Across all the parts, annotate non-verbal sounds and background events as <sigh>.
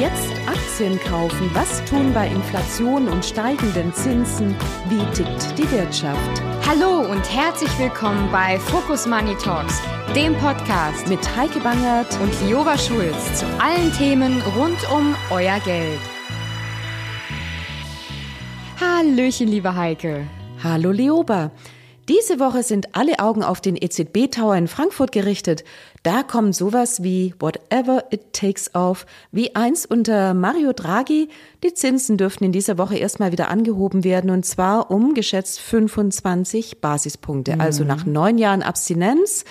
Jetzt Aktien kaufen. Was tun bei Inflation und steigenden Zinsen? Wie tickt die Wirtschaft? Hallo und herzlich willkommen bei Focus Money Talks, dem Podcast mit Heike Bangert und Lioba Schulz zu allen Themen rund um euer Geld. Hallöchen, liebe Heike. Hallo, Lioba. Diese Woche sind alle Augen auf den EZB Tower in Frankfurt gerichtet. Da kommt sowas wie Whatever it takes auf, wie eins unter Mario Draghi. Die Zinsen dürften in dieser Woche erstmal wieder angehoben werden und zwar um geschätzt 25 Basispunkte. Also mhm. Also nach neun Jahren Abstinenz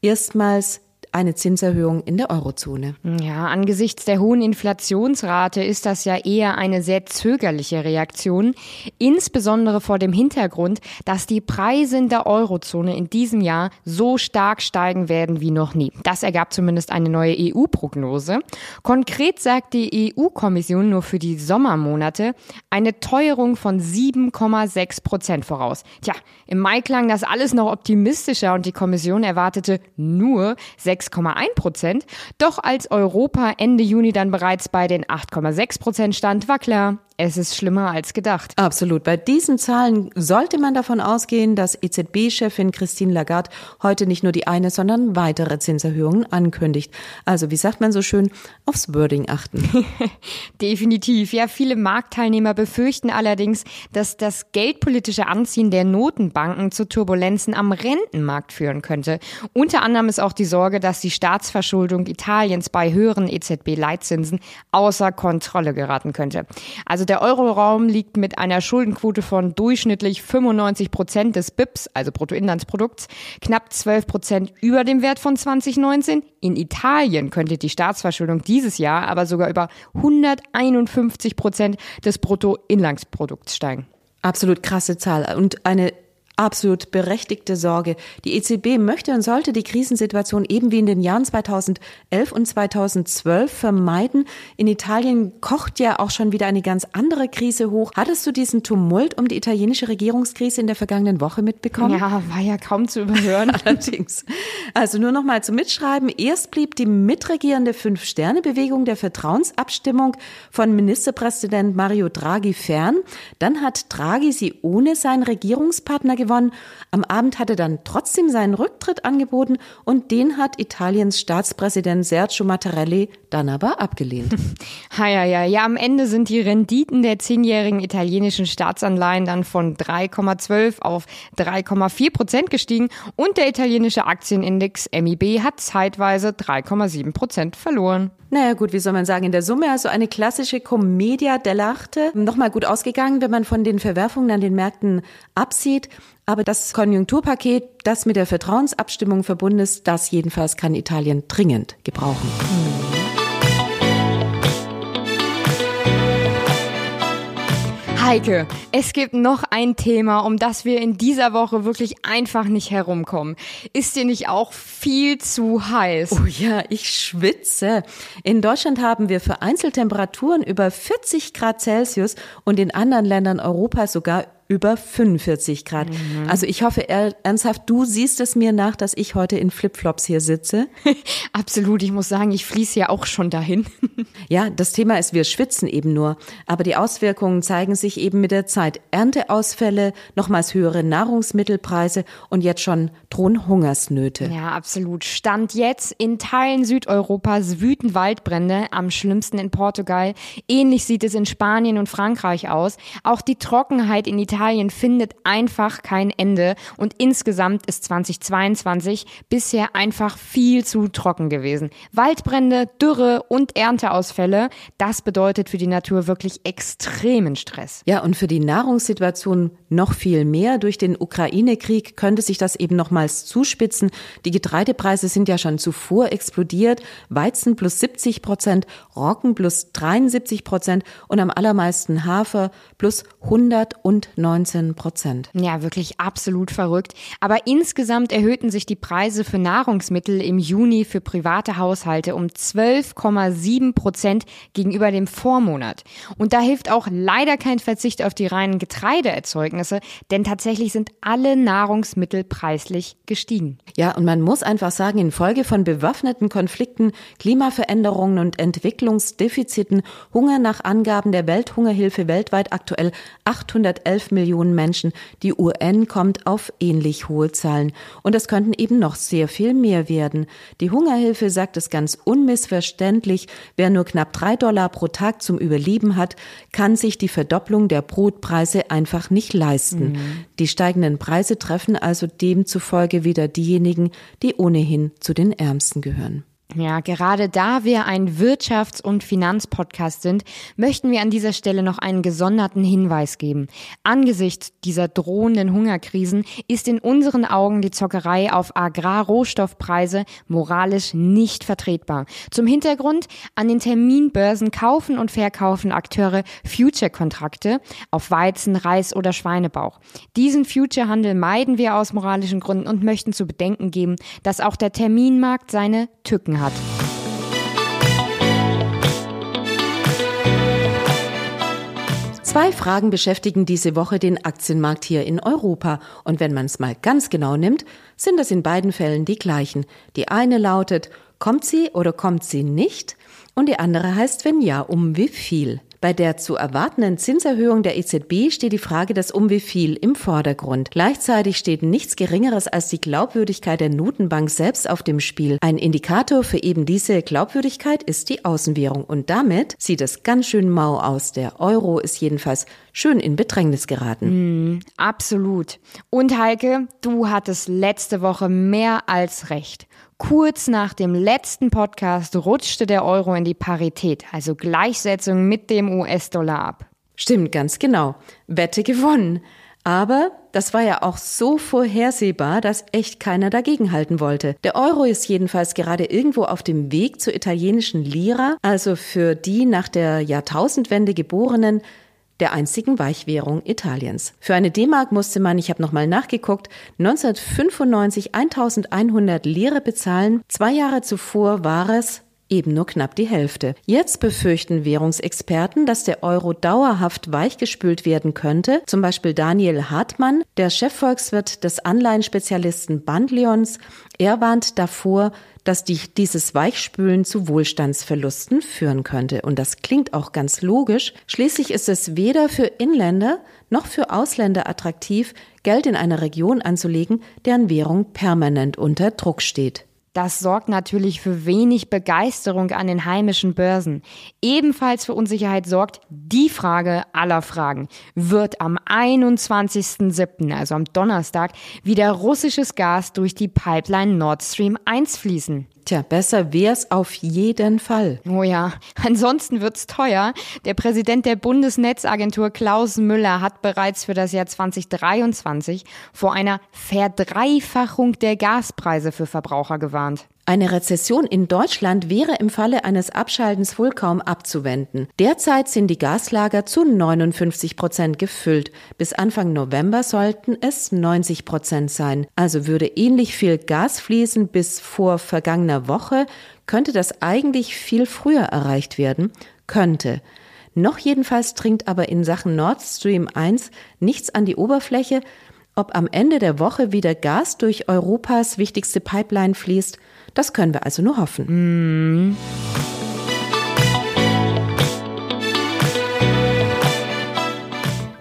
erstmals eine Zinserhöhung in der Eurozone. Ja, angesichts der hohen Inflationsrate ist das ja eher eine sehr zögerliche Reaktion, insbesondere vor dem Hintergrund, dass die Preise in der Eurozone in diesem Jahr so stark steigen werden wie noch nie. Das ergab zumindest eine neue EU-Prognose. Konkret sagt die EU-Kommission nur für die Sommermonate eine Teuerung von 7,6 Prozent voraus. Tja, im Mai klang das alles noch optimistischer und die Kommission erwartete nur 6 6,1 Prozent. Doch als Europa Ende Juni dann bereits bei den 8,6 Prozent stand, war klar, es ist schlimmer als gedacht. Absolut. Bei diesen Zahlen sollte man davon ausgehen, dass EZB-Chefin Christine Lagarde heute nicht nur die eine, sondern weitere Zinserhöhungen ankündigt. Also, wie sagt man so schön, aufs Wording achten. <laughs> Definitiv. Ja, viele Marktteilnehmer befürchten allerdings, dass das geldpolitische Anziehen der Notenbanken zu Turbulenzen am Rentenmarkt führen könnte. Unter anderem ist auch die Sorge, dass die Staatsverschuldung Italiens bei höheren EZB-Leitzinsen außer Kontrolle geraten könnte. Also der Euroraum liegt mit einer Schuldenquote von durchschnittlich 95 Prozent des BIPs, also Bruttoinlandsprodukts, knapp 12 Prozent über dem Wert von 2019. In Italien könnte die Staatsverschuldung dieses Jahr aber sogar über 151 Prozent des Bruttoinlandsprodukts steigen. Absolut krasse Zahl und eine absolut berechtigte Sorge. Die EZB möchte und sollte die Krisensituation eben wie in den Jahren 2011 und 2012 vermeiden. In Italien kocht ja auch schon wieder eine ganz andere Krise hoch. Hattest du diesen Tumult um die italienische Regierungskrise in der vergangenen Woche mitbekommen? Ja, war ja kaum zu überhören. <laughs> Allerdings. Also nur noch mal zum Mitschreiben. Erst blieb die mitregierende Fünf-Sterne-Bewegung der Vertrauensabstimmung von Ministerpräsident Mario Draghi fern. Dann hat Draghi sie ohne seinen Regierungspartner gewonnen. Am Abend hat er dann trotzdem seinen Rücktritt angeboten und den hat Italiens Staatspräsident Sergio Mattarelli dann aber abgelehnt. Ha, ja, ja, ja, am Ende sind die Renditen der zehnjährigen italienischen Staatsanleihen dann von 3,12 auf 3,4 Prozent gestiegen und der italienische Aktienindex MIB hat zeitweise 3,7 Prozent verloren. Naja gut, wie soll man sagen, in der Summe also eine klassische Commedia dell'arte. Nochmal gut ausgegangen, wenn man von den Verwerfungen an den Märkten absieht. Aber das Konjunkturpaket, das mit der Vertrauensabstimmung verbunden ist, das jedenfalls kann Italien dringend gebrauchen. Heike, es gibt noch ein Thema, um das wir in dieser Woche wirklich einfach nicht herumkommen. Ist dir nicht auch viel zu heiß? Oh ja, ich schwitze. In Deutschland haben wir vereinzelt Temperaturen über 40 Grad Celsius und in anderen Ländern Europas sogar über 45 Grad. Mhm. Also ich hoffe ernsthaft, du siehst es mir nach, dass ich heute in Flipflops hier sitze. <laughs> Absolut, ich muss sagen, ich fließe ja auch schon dahin. <laughs> ja, das Thema ist, wir schwitzen eben nur, aber die Auswirkungen zeigen sich eben mit der Zeit. Ernteausfälle, nochmals höhere Nahrungsmittelpreise und jetzt schon drohen Hungersnöte. Ja, absolut. Stand jetzt in Teilen Südeuropas wüten Waldbrände, am schlimmsten in Portugal. Ähnlich sieht es in Spanien und Frankreich aus. Auch die Trockenheit in Italien Italien findet einfach kein Ende und insgesamt ist 2022 bisher einfach viel zu trocken gewesen. Waldbrände, Dürre und Ernteausfälle, das bedeutet für die Natur wirklich extremen Stress. Ja, und für die Nahrungssituation noch viel mehr. Durch den Ukraine-Krieg könnte sich das eben nochmals zuspitzen. Die Getreidepreise sind ja schon zuvor explodiert. Weizen plus 70 Prozent, Roggen plus 73 Prozent und am allermeisten Hafer plus 109 19 Prozent. Ja, wirklich absolut verrückt. Aber insgesamt erhöhten sich die Preise für Nahrungsmittel im Juni für private Haushalte um 12,7 Prozent gegenüber dem Vormonat. Und da hilft auch leider kein Verzicht auf die reinen Getreideerzeugnisse, denn tatsächlich sind alle Nahrungsmittel preislich gestiegen. Ja, und man muss einfach sagen, infolge von bewaffneten Konflikten, Klimaveränderungen und Entwicklungsdefiziten, Hunger nach Angaben der Welthungerhilfe weltweit aktuell 811 Millionen Menschen. Die UN kommt auf ähnlich hohe Zahlen. Und es könnten eben noch sehr viel mehr werden. Die Hungerhilfe sagt es ganz unmissverständlich, wer nur knapp drei Dollar pro Tag zum Überleben hat, kann sich die Verdopplung der Brotpreise einfach nicht leisten. Mhm. Die steigenden Preise treffen also demzufolge wieder diejenigen, die ohnehin zu den Ärmsten gehören. Ja, gerade da wir ein Wirtschafts- und Finanzpodcast sind, möchten wir an dieser Stelle noch einen gesonderten Hinweis geben. Angesichts dieser drohenden Hungerkrisen ist in unseren Augen die Zockerei auf Agrarrohstoffpreise moralisch nicht vertretbar. Zum Hintergrund, an den Terminbörsen kaufen und verkaufen Akteure Future-Kontrakte auf Weizen, Reis oder Schweinebauch. Diesen Future-Handel meiden wir aus moralischen Gründen und möchten zu bedenken geben, dass auch der Terminmarkt seine Tücken hat. Zwei Fragen beschäftigen diese Woche den Aktienmarkt hier in Europa. Und wenn man es mal ganz genau nimmt, sind es in beiden Fällen die gleichen. Die eine lautet, kommt sie oder kommt sie nicht? Und die andere heißt, wenn ja, um wie viel? Bei der zu erwartenden Zinserhöhung der EZB steht die Frage des um wie viel im Vordergrund. Gleichzeitig steht nichts Geringeres als die Glaubwürdigkeit der Notenbank selbst auf dem Spiel. Ein Indikator für eben diese Glaubwürdigkeit ist die Außenwährung und damit sieht es ganz schön mau aus. Der Euro ist jedenfalls schön in Bedrängnis geraten. Mm, absolut. Und Heike, du hattest letzte Woche mehr als recht. Kurz nach dem letzten Podcast rutschte der Euro in die Parität, also Gleichsetzung mit dem US-Dollar ab. Stimmt, ganz genau. Wette gewonnen. Aber das war ja auch so vorhersehbar, dass echt keiner dagegenhalten wollte. Der Euro ist jedenfalls gerade irgendwo auf dem Weg zur italienischen Lira, also für die nach der Jahrtausendwende geborenen der einzigen Weichwährung Italiens. Für eine D-Mark musste man, ich habe nochmal nachgeguckt, 1995 1100 Lire bezahlen. Zwei Jahre zuvor war es eben nur knapp die Hälfte. Jetzt befürchten Währungsexperten, dass der Euro dauerhaft weichgespült werden könnte. Zum Beispiel Daniel Hartmann, der Chefvolkswirt des Anleihenspezialisten Bandlions. Er warnt davor, dass die, dieses Weichspülen zu Wohlstandsverlusten führen könnte. Und das klingt auch ganz logisch. Schließlich ist es weder für Inländer noch für Ausländer attraktiv, Geld in einer Region anzulegen, deren Währung permanent unter Druck steht. Das sorgt natürlich für wenig Begeisterung an den heimischen Börsen. Ebenfalls für Unsicherheit sorgt die Frage aller Fragen. Wird am 21.07., also am Donnerstag, wieder russisches Gas durch die Pipeline Nord Stream 1 fließen? Tja, besser wär's auf jeden Fall. Oh ja, <laughs> ansonsten wird's teuer. Der Präsident der Bundesnetzagentur Klaus Müller hat bereits für das Jahr 2023 vor einer Verdreifachung der Gaspreise für Verbraucher gewarnt. Eine Rezession in Deutschland wäre im Falle eines Abschaltens wohl kaum abzuwenden. Derzeit sind die Gaslager zu 59 Prozent gefüllt. Bis Anfang November sollten es 90 Prozent sein. Also würde ähnlich viel Gas fließen bis vor vergangener Woche, könnte das eigentlich viel früher erreicht werden? Könnte. Noch jedenfalls dringt aber in Sachen Nord Stream 1 nichts an die Oberfläche. Ob am Ende der Woche wieder Gas durch Europas wichtigste Pipeline fließt, das können wir also nur hoffen. Mm.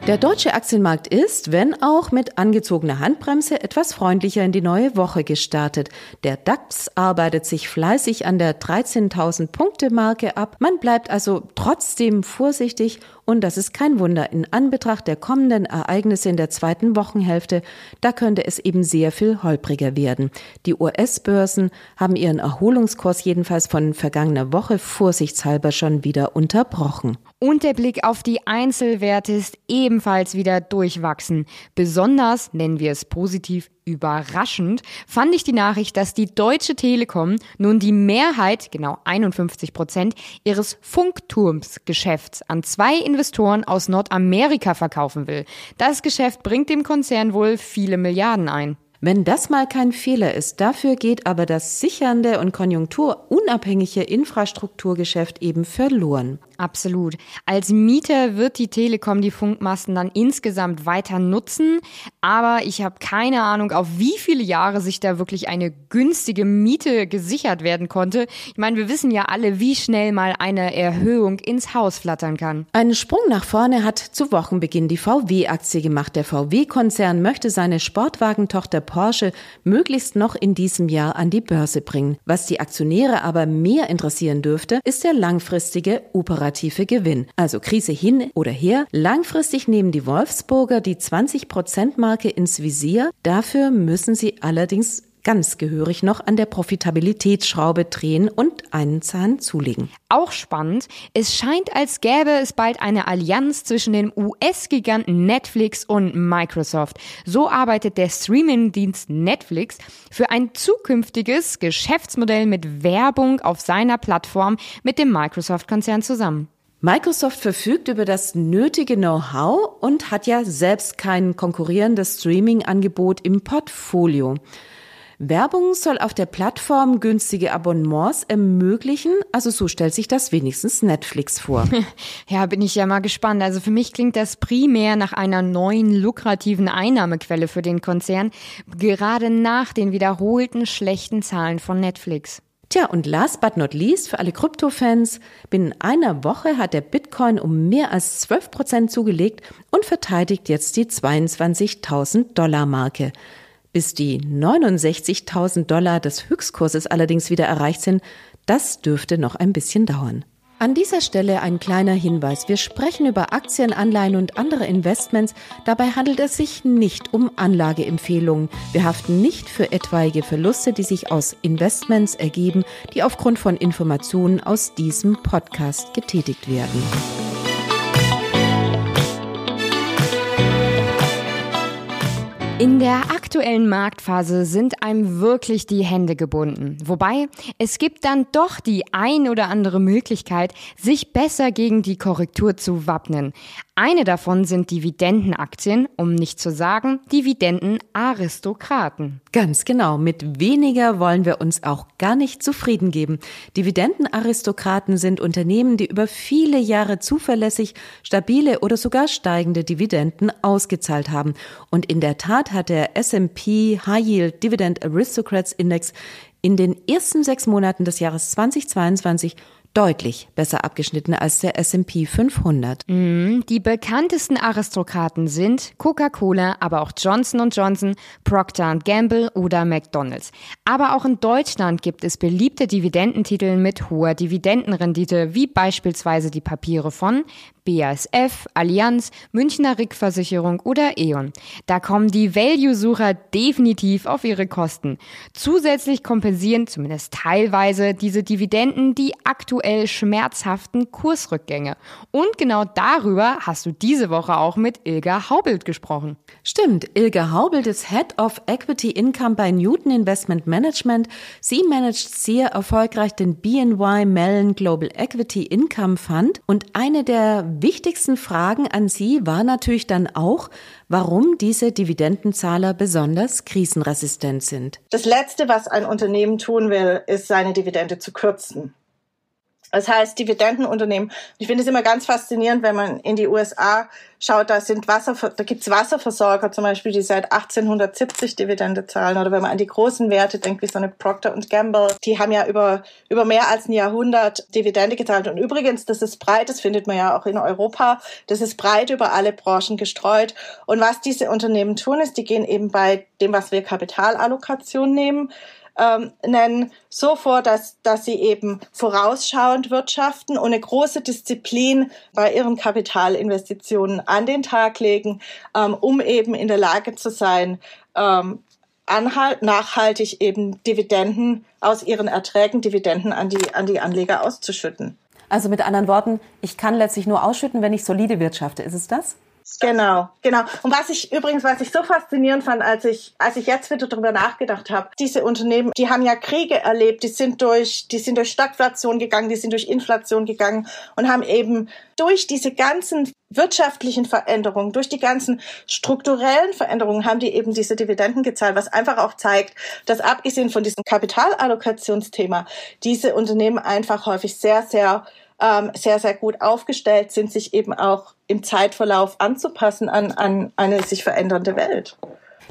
Der deutsche Aktienmarkt ist, wenn auch mit angezogener Handbremse, etwas freundlicher in die neue Woche gestartet. Der DAX arbeitet sich fleißig an der 13.000 Punkte Marke ab. Man bleibt also trotzdem vorsichtig und das ist kein Wunder. In Anbetracht der kommenden Ereignisse in der zweiten Wochenhälfte, da könnte es eben sehr viel holpriger werden. Die US-Börsen haben ihren Erholungskurs jedenfalls von vergangener Woche vorsichtshalber schon wieder unterbrochen. Und der Blick auf die Einzelwerte ist ebenfalls wieder durchwachsen. Besonders, nennen wir es positiv, Überraschend fand ich die Nachricht, dass die Deutsche Telekom nun die Mehrheit, genau 51 Prozent, ihres Funkturmsgeschäfts an zwei Investoren aus Nordamerika verkaufen will. Das Geschäft bringt dem Konzern wohl viele Milliarden ein. Wenn das mal kein Fehler ist, dafür geht aber das sichernde und konjunkturunabhängige Infrastrukturgeschäft eben verloren. Absolut. Als Mieter wird die Telekom die Funkmasten dann insgesamt weiter nutzen, aber ich habe keine Ahnung, auf wie viele Jahre sich da wirklich eine günstige Miete gesichert werden konnte. Ich meine, wir wissen ja alle, wie schnell mal eine Erhöhung ins Haus flattern kann. Einen Sprung nach vorne hat zu Wochenbeginn die VW-Aktie gemacht. Der VW-Konzern möchte seine Sportwagentochter Porsche möglichst noch in diesem Jahr an die Börse bringen. Was die Aktionäre aber mehr interessieren dürfte, ist der langfristige operative Gewinn. Also Krise hin oder her, langfristig nehmen die Wolfsburger die 20-Prozent-Marke ins Visier. Dafür müssen sie allerdings ganz gehörig noch an der Profitabilitätsschraube drehen und einen Zahn zulegen. Auch spannend, es scheint, als gäbe es bald eine Allianz zwischen den US-Giganten Netflix und Microsoft. So arbeitet der Streaming-Dienst Netflix für ein zukünftiges Geschäftsmodell mit Werbung auf seiner Plattform mit dem Microsoft-Konzern zusammen. Microsoft verfügt über das nötige Know-how und hat ja selbst kein konkurrierendes Streaming-Angebot im Portfolio. Werbung soll auf der Plattform günstige Abonnements ermöglichen. Also so stellt sich das wenigstens Netflix vor. <laughs> Ja, bin ich ja mal gespannt. Also für mich klingt das primär nach einer neuen lukrativen Einnahmequelle für den Konzern, gerade nach den wiederholten schlechten Zahlen von Netflix. Tja, und last but not least für alle Krypto-Fans, binnen einer Woche hat der Bitcoin um mehr als 12 Prozent zugelegt und verteidigt jetzt die 22.000 Dollar Marke. Bis die 69.000 Dollar des Höchstkurses allerdings wieder erreicht sind, das dürfte noch ein bisschen dauern. An dieser Stelle ein kleiner Hinweis. Wir sprechen über Aktien, Anleihen und andere Investments. Dabei handelt es sich nicht um Anlageempfehlungen. Wir haften nicht für etwaige Verluste, die sich aus Investments ergeben, die aufgrund von Informationen aus diesem Podcast getätigt werden. In der aktuellen Marktphase sind einem wirklich die Hände gebunden. Wobei, es gibt dann doch die ein oder andere Möglichkeit, sich besser gegen die Korrektur zu wappnen. Eine davon sind Dividendenaktien, um nicht zu sagen Dividendenaristokraten. Ganz genau, mit weniger wollen wir uns auch gar nicht zufrieden geben. Dividendenaristokraten sind Unternehmen, die über viele Jahre zuverlässig stabile oder sogar steigende Dividenden ausgezahlt haben. Und in der Tat hat der S&P High Yield Dividend Aristocrats Index in den ersten sechs Monaten des Jahres 2022 deutlich besser abgeschnitten als der S&P 500. Mm, die bekanntesten Aristokraten sind Coca-Cola, aber auch Johnson Johnson, Procter Gamble oder McDonald's. Aber auch in Deutschland gibt es beliebte Dividendentitel mit hoher Dividendenrendite, wie beispielsweise die Papiere von BASF, Allianz, Münchner Rückversicherung oder E.ON. Da kommen die Value-Sucher definitiv auf ihre Kosten. Zusätzlich kompensieren zumindest teilweise diese Dividenden die aktuell schmerzhaften Kursrückgänge. Und genau darüber hast du diese Woche auch mit Ilga Haubelt gesprochen. Stimmt, Ilga Haubelt ist Head of Equity Income bei Newton Investment Management. Sie managt sehr erfolgreich den BNY Mellon Global Equity Income Fund und eine der wichtigsten Fragen an Sie war natürlich dann auch, warum diese Dividendenzahler besonders krisenresistent sind. Das Letzte, was ein Unternehmen tun will, ist seine Dividende zu kürzen. Das heißt, Dividendenunternehmen. Ich finde es immer ganz faszinierend, wenn man in die USA schaut, da sind Wasser, da gibt's Wasserversorger zum Beispiel, die seit 1870 Dividende zahlen. Oder wenn man an die großen Werte denkt, wie so eine Procter Gamble, die haben ja über, über mehr als ein Jahrhundert Dividende gezahlt. Und übrigens, das ist breit, das findet man ja auch in Europa, das ist breit über alle Branchen gestreut. Und was diese Unternehmen tun, ist, die gehen eben bei dem, was wir Kapitalallokation nehmen, ähm, nennen, so vor, dass, dass sie eben vorausschauend wirtschaften und eine große Disziplin bei ihren Kapitalinvestitionen an den Tag legen, ähm, um eben in der Lage zu sein, ähm, anhalt, nachhaltig eben Dividenden aus ihren Erträgen, Dividenden an die, an die Anleger auszuschütten. Also mit anderen Worten, ich kann letztlich nur ausschütten, wenn ich solide wirtschafte. Ist es das? Genau, genau. Und was ich übrigens, was ich so faszinierend fand, als ich, als ich jetzt wieder darüber nachgedacht habe, diese Unternehmen, die haben ja Kriege erlebt, die sind durch, die sind durch Stagflation gegangen, die sind durch Inflation gegangen und haben eben durch diese ganzen wirtschaftlichen Veränderungen, durch die ganzen strukturellen Veränderungen haben die eben diese Dividenden gezahlt, was einfach auch zeigt, dass abgesehen von diesem Kapitalallokationsthema diese Unternehmen einfach häufig sehr, sehr ähm, sehr, sehr gut aufgestellt sind, sich eben auch im Zeitverlauf anzupassen an, an eine sich verändernde Welt.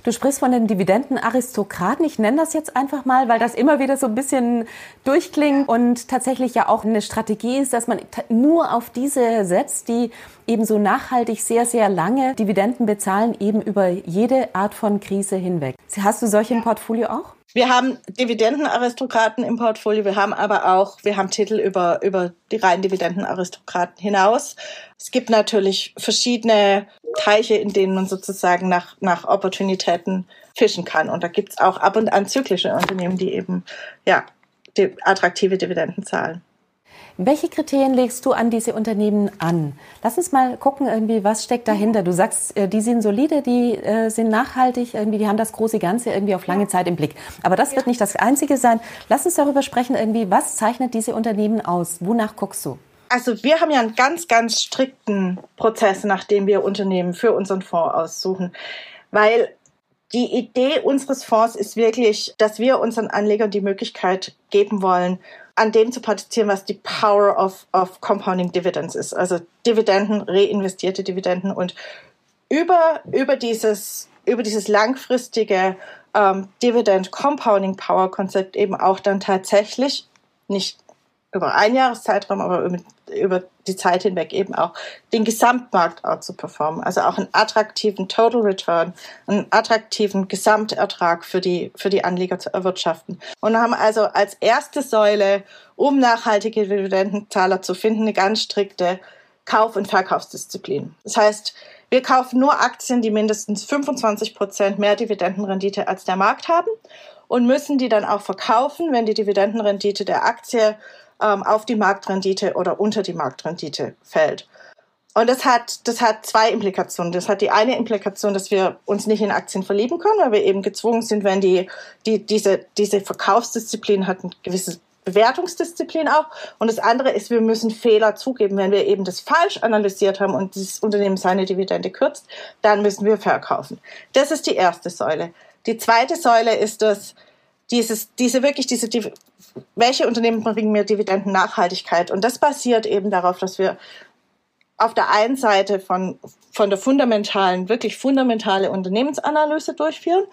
Du sprichst von den Dividendenaristokraten. Ich nenne das jetzt einfach mal, weil das immer wieder so ein bisschen durchklingt und tatsächlich ja auch eine Strategie ist, dass man nur auf diese setzt, die eben so nachhaltig sehr, sehr lange Dividenden bezahlen, eben über jede Art von Krise hinweg. Hast du solche im Portfolio auch? Wir haben Dividendenaristokraten im Portfolio, wir haben aber auch, wir haben Titel über, über die reinen Dividendenaristokraten hinaus. Es gibt natürlich verschiedene Teiche, in denen man sozusagen nach, nach Opportunitäten fischen kann. Und da gibt's auch ab und an zyklische Unternehmen, die eben ja, die attraktive Dividenden zahlen. Welche Kriterien legst du an diese Unternehmen an? Lass uns mal gucken, irgendwie, was steckt dahinter. Du sagst, äh, die sind solide, die äh, sind nachhaltig, irgendwie, die haben das große Ganze irgendwie auf lange Zeit im Blick. Aber das wird nicht das Einzige sein. Lass uns darüber sprechen, irgendwie, was zeichnet diese Unternehmen aus? Wonach guckst du? Also wir haben ja einen ganz, ganz strikten Prozess, nachdem wir Unternehmen für unseren Fonds aussuchen, weil die Idee unseres Fonds ist wirklich, dass wir unseren Anlegern die Möglichkeit geben wollen, an dem zu partizipieren, was die Power of, of Compounding Dividends ist. Also Dividenden, reinvestierte Dividenden und über, über dieses, über dieses langfristige ähm, Dividend Compounding Power Konzept eben auch dann tatsächlich nicht über einen Jahreszeitraum, aber über, über die Zeit hinweg eben auch den Gesamtmarkt zu performen. Also auch einen attraktiven Total Return, einen attraktiven Gesamtertrag für die, für die Anleger zu erwirtschaften. Und haben also als erste Säule, um nachhaltige Dividendenzahler zu finden, eine ganz strikte Kauf- und Verkaufsdisziplin. Das heißt, wir kaufen nur Aktien, die mindestens 25 Prozent mehr Dividendenrendite als der Markt haben und müssen die dann auch verkaufen, wenn die Dividendenrendite der Aktie ähm, auf die Marktrendite oder unter die Marktrendite fällt. Und das hat, das hat zwei Implikationen. Das hat die eine Implikation, dass wir uns nicht in Aktien verlieben können, weil wir eben gezwungen sind, wenn die, die, diese, diese Verkaufsdisziplin hat eine gewisse Bewertungsdisziplin auch. Und das andere ist, wir müssen Fehler zugeben. Wenn wir eben das falsch analysiert haben und das Unternehmen seine Dividende kürzt, dann müssen wir verkaufen. Das ist die erste Säule. Die zweite Säule ist das, dieses, diese wirklich diese, welche Unternehmen bringen mir Dividendennachhaltigkeit? Und das basiert eben darauf, dass wir auf der einen Seite von, von der fundamentalen, wirklich fundamentale Unternehmensanalyse durchführen,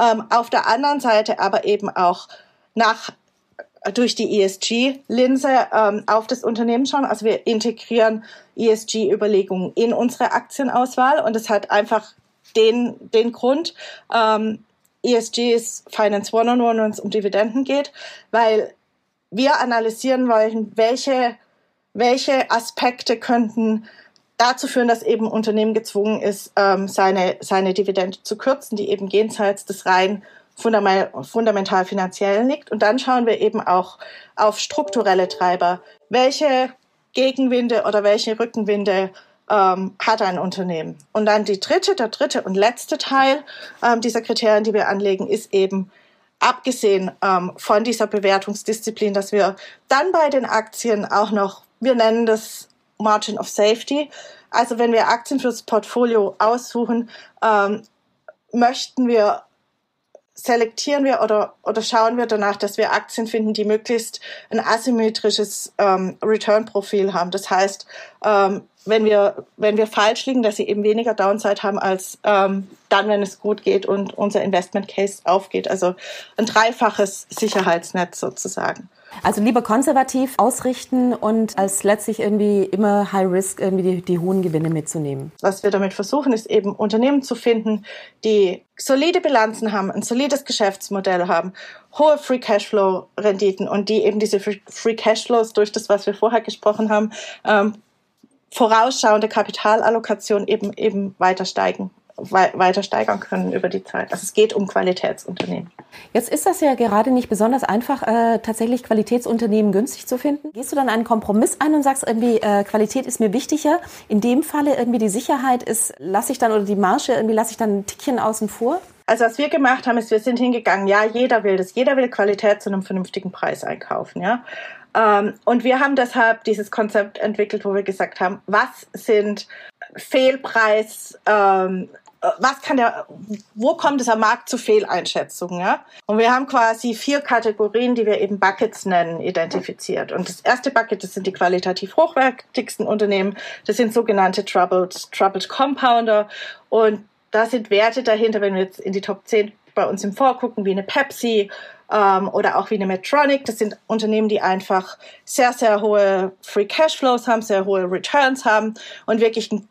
ähm, auf der anderen Seite aber eben auch nach durch die ESG-Linse ähm, auf das Unternehmen schauen. Also wir integrieren ESG-Überlegungen in unsere Aktienauswahl und es hat einfach den, den Grund, ähm, ESG ist Finance One-on-One, wenn es um Dividenden geht, weil wir analysieren wollen, welche, welche Aspekte könnten dazu führen, dass eben Unternehmen gezwungen ist, ähm, seine, seine Dividende zu kürzen, die eben jenseits des rein fundamental, fundamental finanziellen liegt. Und dann schauen wir eben auch auf strukturelle Treiber. Welche Gegenwinde oder welche Rückenwinde ähm, hat ein Unternehmen. Und dann die dritte, der dritte und letzte Teil ähm, dieser Kriterien, die wir anlegen, ist eben abgesehen ähm, von dieser Bewertungsdisziplin, dass wir dann bei den Aktien auch noch, wir nennen das Margin of Safety. Also wenn wir Aktien fürs Portfolio aussuchen, ähm, möchten wir selektieren wir oder, oder schauen wir danach, dass wir Aktien finden, die möglichst ein asymmetrisches ähm, Return-Profil haben. Das heißt, ähm, wenn wir, wenn wir falsch liegen, dass sie eben weniger Downside haben als ähm, dann, wenn es gut geht und unser Investment Case aufgeht. Also ein dreifaches Sicherheitsnetz sozusagen. Also lieber konservativ ausrichten und als letztlich irgendwie immer High Risk irgendwie die, die hohen Gewinne mitzunehmen. Was wir damit versuchen, ist eben Unternehmen zu finden, die solide Bilanzen haben, ein solides Geschäftsmodell haben, hohe Free Cashflow Renditen und die eben diese Free Cashflows durch das, was wir vorher gesprochen haben, ähm, vorausschauende Kapitalallokation eben eben weiter steigen weiter steigern können über die Zeit. Also es geht um Qualitätsunternehmen. Jetzt ist das ja gerade nicht besonders einfach, äh, tatsächlich Qualitätsunternehmen günstig zu finden. Gehst du dann einen Kompromiss ein und sagst irgendwie, äh, Qualität ist mir wichtiger. In dem Falle irgendwie die Sicherheit ist, lasse ich dann oder die Marge irgendwie lasse ich dann ein Tickchen außen vor? Also was wir gemacht haben, ist, wir sind hingegangen, ja, jeder will das, jeder will Qualität zu einem vernünftigen Preis einkaufen, ja. Ähm, und wir haben deshalb dieses Konzept entwickelt, wo wir gesagt haben, was sind Fehlpreis, ähm, was kann der, wo kommt es am Markt zu Fehleinschätzungen, ja? Und wir haben quasi vier Kategorien, die wir eben Buckets nennen, identifiziert. Und das erste Bucket, das sind die qualitativ hochwertigsten Unternehmen. Das sind sogenannte Troubled, Troubled Compounder. Und da sind Werte dahinter, wenn wir jetzt in die Top 10 bei uns im Vorgucken, wie eine Pepsi ähm, oder auch wie eine Medtronic. Das sind Unternehmen, die einfach sehr, sehr hohe Free Cashflows haben, sehr hohe Returns haben und wirklich ein,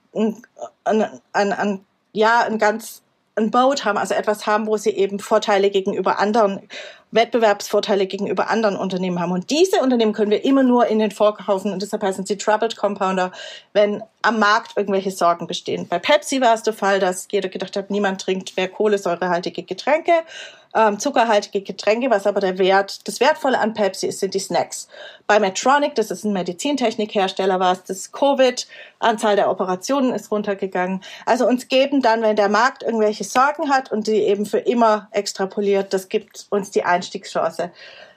ein, ein, ein ja, ein ganz ein Boat haben, also etwas haben, wo sie eben Vorteile gegenüber anderen, Wettbewerbsvorteile gegenüber anderen Unternehmen haben. Und diese Unternehmen können wir immer nur in den Vorkaufen und deshalb heißen sie Troubled Compounder, wenn am Markt irgendwelche Sorgen bestehen. Bei Pepsi war es der Fall, dass jeder gedacht hat, niemand trinkt mehr kohlensäurehaltige Getränke ähm, zuckerhaltige Getränke, was aber der Wert, das Wertvolle an Pepsi ist, sind die Snacks. Bei Medtronic, das ist ein Medizintechnikhersteller, war es das Covid, Anzahl der Operationen ist runtergegangen. Also uns geben dann, wenn der Markt irgendwelche Sorgen hat und die eben für immer extrapoliert, das gibt uns die Einstiegschance.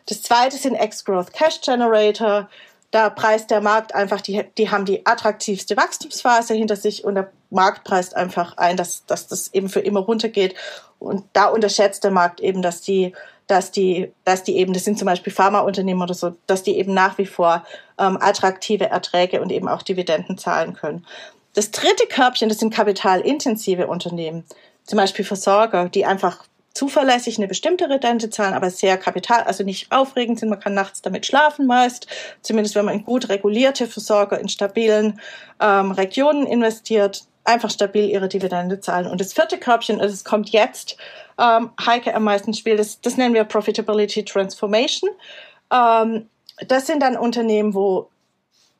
Das zweite sind Ex-Growth Cash Generator. Da preist der Markt einfach, die, die haben die attraktivste Wachstumsphase hinter sich und der Markt preist einfach ein, dass, dass das eben für immer runtergeht. Und da unterschätzt der Markt eben, dass die, dass die, dass die eben, das sind zum Beispiel Pharmaunternehmen oder so, dass die eben nach wie vor ähm, attraktive Erträge und eben auch Dividenden zahlen können. Das dritte Körbchen, das sind kapitalintensive Unternehmen, zum Beispiel Versorger, die einfach zuverlässig eine bestimmte Rendite zahlen, aber sehr kapital, also nicht aufregend sind. Man kann nachts damit schlafen meist, zumindest wenn man in gut regulierte Versorger in stabilen ähm, Regionen investiert, einfach stabil ihre Dividende zahlen. Und das vierte Körbchen, es kommt jetzt, ähm, Heike am meisten spielt, das, das nennen wir Profitability Transformation. Ähm, das sind dann Unternehmen, wo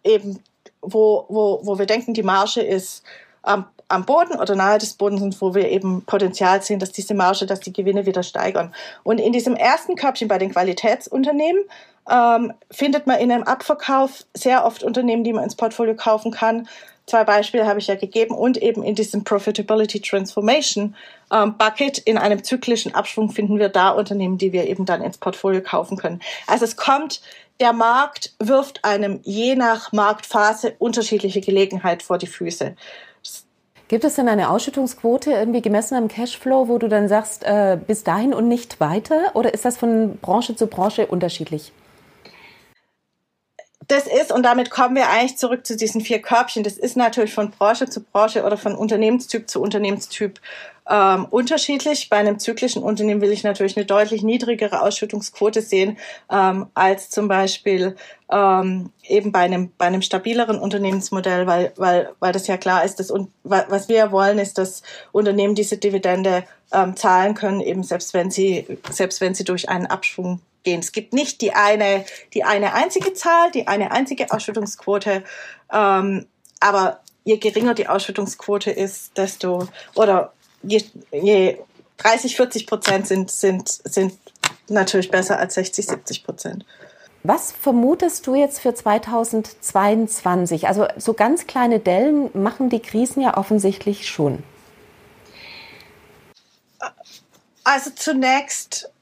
eben, wo, wo, wo wir denken, die Marge ist am am Boden oder nahe des Bodens sind, wo wir eben Potenzial sehen, dass diese Marge, dass die Gewinne wieder steigern. Und in diesem ersten Körbchen bei den Qualitätsunternehmen ähm, findet man in einem Abverkauf sehr oft Unternehmen, die man ins Portfolio kaufen kann. Zwei Beispiele habe ich ja gegeben und eben in diesem Profitability Transformation ähm, Bucket in einem zyklischen Abschwung finden wir da Unternehmen, die wir eben dann ins Portfolio kaufen können. Also es kommt der Markt wirft einem je nach Marktphase unterschiedliche Gelegenheit vor die Füße. Gibt es denn eine Ausschüttungsquote irgendwie gemessen am Cashflow, wo du dann sagst, äh, bis dahin und nicht weiter? Oder ist das von Branche zu Branche unterschiedlich? Das ist, und damit kommen wir eigentlich zurück zu diesen vier Körbchen, das ist natürlich von Branche zu Branche oder von Unternehmenstyp zu Unternehmenstyp ähm, unterschiedlich. Bei einem zyklischen Unternehmen will ich natürlich eine deutlich niedrigere Ausschüttungsquote sehen ähm, als zum Beispiel ähm, eben bei einem bei einem stabileren Unternehmensmodell, weil weil weil das ja klar ist, dass und was wir wollen, ist, dass Unternehmen diese Dividende ähm, zahlen können, eben selbst wenn sie selbst wenn sie durch einen Abschwung gehen. Es gibt nicht die eine die eine einzige Zahl, die eine einzige Ausschüttungsquote, ähm, aber je geringer die Ausschüttungsquote ist, desto oder je, je 30, 40 Prozent sind, sind, sind natürlich besser als 60, 70 Prozent. Was vermutest du jetzt für 2022? Also so ganz kleine Dellen machen die Krisen ja offensichtlich schon. Also zunächst,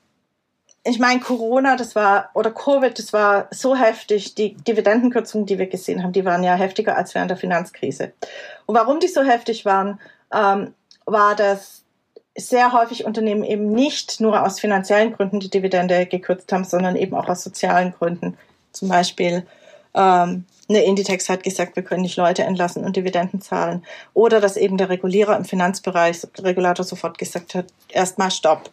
ich meine, Corona, das war, oder Covid, das war so heftig. Die Dividendenkürzungen, die wir gesehen haben, die waren ja heftiger als während der Finanzkrise. Und warum die so heftig waren, ähm, war, dass sehr häufig Unternehmen eben nicht nur aus finanziellen Gründen die Dividende gekürzt haben, sondern eben auch aus sozialen Gründen. Zum Beispiel ähm, eine Inditex hat gesagt, wir können nicht Leute entlassen und Dividenden zahlen. Oder dass eben der Regulierer im Finanzbereich, der Regulator sofort gesagt hat, erstmal Stopp.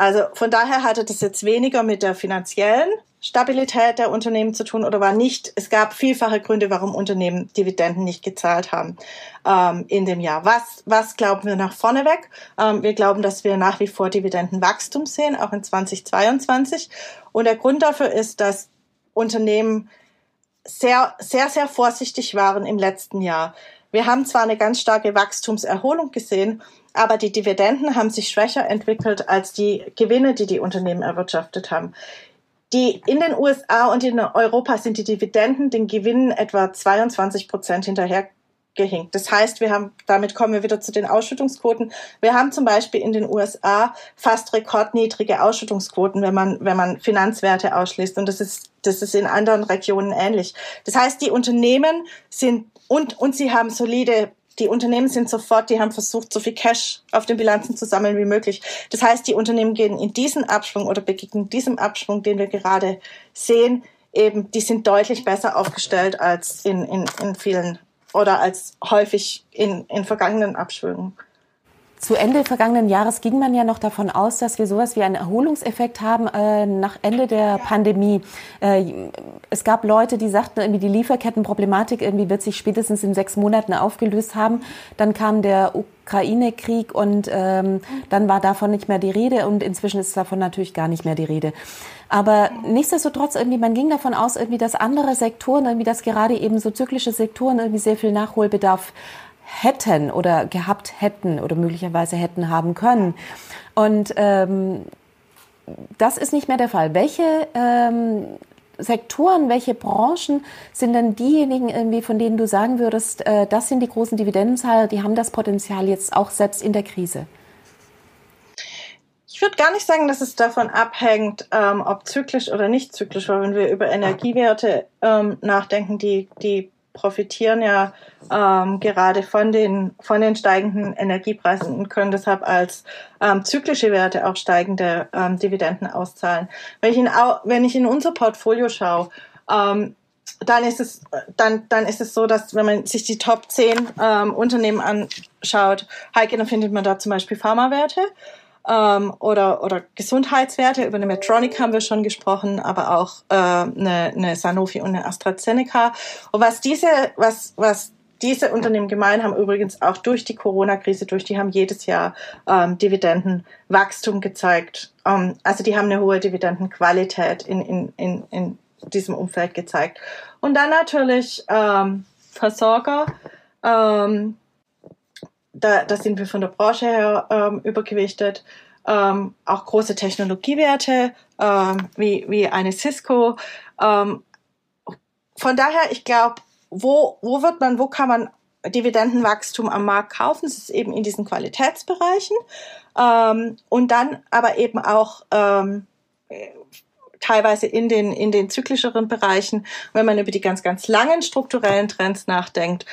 Also von daher hatte das jetzt weniger mit der finanziellen Stabilität der Unternehmen zu tun oder war nicht, es gab vielfache Gründe, warum Unternehmen Dividenden nicht gezahlt haben ähm, in dem Jahr. Was, was glauben wir nach vorne weg? Ähm, wir glauben, dass wir nach wie vor Dividendenwachstum sehen, auch in 2022. Und der Grund dafür ist, dass Unternehmen sehr, sehr, sehr vorsichtig waren im letzten Jahr. Wir haben zwar eine ganz starke Wachstumserholung gesehen, aber die Dividenden haben sich schwächer entwickelt als die Gewinne, die die Unternehmen erwirtschaftet haben. Die in den USA und in Europa sind die Dividenden den Gewinnen etwa 22 Prozent hinterher gehinkt. Das heißt, wir haben, damit kommen wir wieder zu den Ausschüttungsquoten. Wir haben zum Beispiel in den USA fast rekordniedrige Ausschüttungsquoten, wenn man, wenn man Finanzwerte ausschließt. Und das ist, das ist in anderen Regionen ähnlich. Das heißt, die Unternehmen sind, und, und sie haben solide die Unternehmen sind sofort, die haben versucht, so viel Cash auf den Bilanzen zu sammeln wie möglich. Das heißt, die Unternehmen gehen in diesen Abschwung oder begegnen diesem Abschwung, den wir gerade sehen, eben, die sind deutlich besser aufgestellt als in, in, in vielen oder als häufig in, in vergangenen Abschwüngen. Zu Ende vergangenen Jahres ging man ja noch davon aus, dass wir sowas wie einen Erholungseffekt haben äh, nach Ende der Pandemie. Äh, es gab Leute, die sagten, irgendwie die Lieferkettenproblematik irgendwie wird sich spätestens in sechs Monaten aufgelöst haben. Dann kam der Ukraine-Krieg und ähm, dann war davon nicht mehr die Rede und inzwischen ist davon natürlich gar nicht mehr die Rede. Aber nichtsdestotrotz irgendwie, man ging davon aus, irgendwie, dass andere Sektoren, irgendwie, dass gerade eben so zyklische Sektoren irgendwie sehr viel Nachholbedarf hätten oder gehabt hätten oder möglicherweise hätten haben können. Und ähm, das ist nicht mehr der Fall. Welche ähm, Sektoren, welche Branchen sind denn diejenigen irgendwie, von denen du sagen würdest, äh, das sind die großen Dividendenzahler, die haben das Potenzial jetzt auch selbst in der Krise? Ich würde gar nicht sagen, dass es davon abhängt, ähm, ob zyklisch oder nicht zyklisch, weil wenn wir über Energiewerte ähm, nachdenken, die, die profitieren ja ähm, gerade von den, von den steigenden Energiepreisen und können deshalb als ähm, zyklische Werte auch steigende ähm, Dividenden auszahlen. Wenn ich in, wenn ich in unser Portfolio schaue, ähm, dann ist es dann dann ist es so, dass wenn man sich die Top 10 ähm, Unternehmen anschaut, Heike, dann findet man da zum Beispiel Pharmawerte ähm, oder, oder Gesundheitswerte. Über eine Medtronic haben wir schon gesprochen, aber auch äh, eine, eine Sanofi und eine AstraZeneca. Und was diese, was, was diese Unternehmen gemein haben, übrigens auch durch die Corona-Krise durch, die haben jedes Jahr ähm, Dividendenwachstum gezeigt. Ähm, also die haben eine hohe Dividendenqualität in, in, in, in diesem Umfeld gezeigt. Und dann natürlich ähm, Versorger. Ähm, da, da sind wir von der Branche her ähm, übergewichtet. Ähm, auch große Technologiewerte ähm, wie, wie eine Cisco. Ähm, von daher, ich glaube, wo, wo wird man, wo kann man Dividendenwachstum am Markt kaufen? Das ist eben in diesen Qualitätsbereichen. Ähm, und dann aber eben auch ähm, teilweise in den, in den zyklischeren Bereichen, wenn man über die ganz, ganz langen strukturellen Trends nachdenkt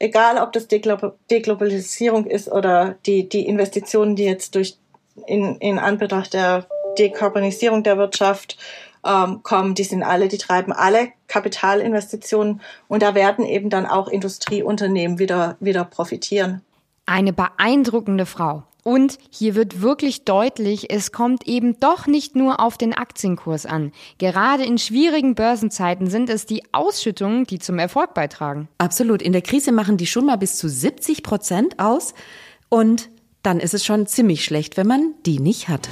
egal ob das Deglobalisierung ist oder die, die Investitionen, die jetzt durch in, in Anbetracht der Dekarbonisierung der Wirtschaft ähm, kommen, die sind alle, die treiben alle Kapitalinvestitionen und da werden eben dann auch Industrieunternehmen wieder, wieder profitieren. Eine beeindruckende Frau. Und hier wird wirklich deutlich, es kommt eben doch nicht nur auf den Aktienkurs an. Gerade in schwierigen Börsenzeiten sind es die Ausschüttungen, die zum Erfolg beitragen. Absolut. In der Krise machen die schon mal bis zu 70 Prozent aus. Und dann ist es schon ziemlich schlecht, wenn man die nicht hat.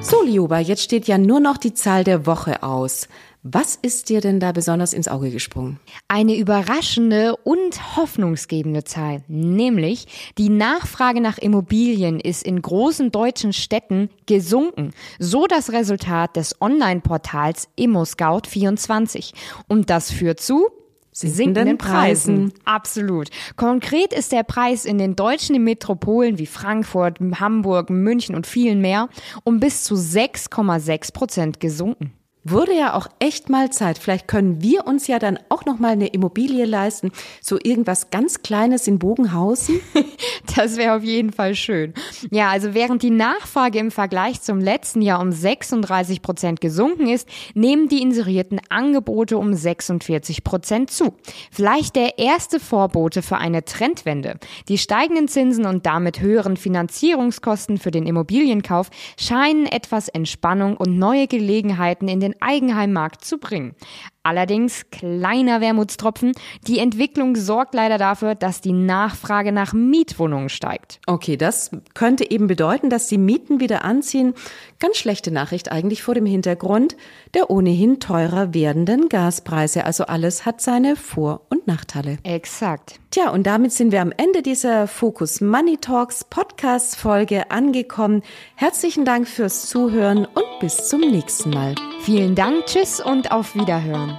So, Liuba, jetzt steht ja nur noch die Zahl der Woche aus. Was ist dir denn da besonders ins Auge gesprungen? Eine überraschende und hoffnungsgebende Zahl, nämlich die Nachfrage nach Immobilien ist in großen deutschen Städten gesunken, so das Resultat des Online-Portals ImmoScout24. Und das führt zu sinkenden Preisen. Absolut. Konkret ist der Preis in den deutschen Metropolen wie Frankfurt, Hamburg, München und vielen mehr um bis zu 6,6 Prozent gesunken. Wurde ja auch echt mal Zeit. Vielleicht können wir uns ja dann auch noch mal eine Immobilie leisten, so irgendwas ganz Kleines in Bogenhausen. <laughs> Das wäre auf jeden Fall schön. Ja, also während die Nachfrage im Vergleich zum letzten Jahr um 36 Prozent gesunken ist, nehmen die inserierten Angebote um 46 Prozent zu. Vielleicht der erste Vorbote für eine Trendwende. Die steigenden Zinsen und damit höheren Finanzierungskosten für den Immobilienkauf scheinen etwas Entspannung und neue Gelegenheiten in den Eigenheimmarkt zu bringen. Allerdings, kleiner Wermutstropfen, die Entwicklung sorgt leider dafür, dass die Nachfrage nach Mietwohnungen steigt. Okay, das könnte eben bedeuten, dass die Mieten wieder anziehen. Ganz schlechte Nachricht eigentlich vor dem Hintergrund der ohnehin teurer werdenden Gaspreise. Also alles hat seine Vor- und Nachteile. Exakt. Tja, und damit sind wir am Ende dieser Focus Money Talks Podcast Folge angekommen. Herzlichen Dank fürs Zuhören und bis zum nächsten Mal. Vielen Dank, tschüss und auf Wiederhören.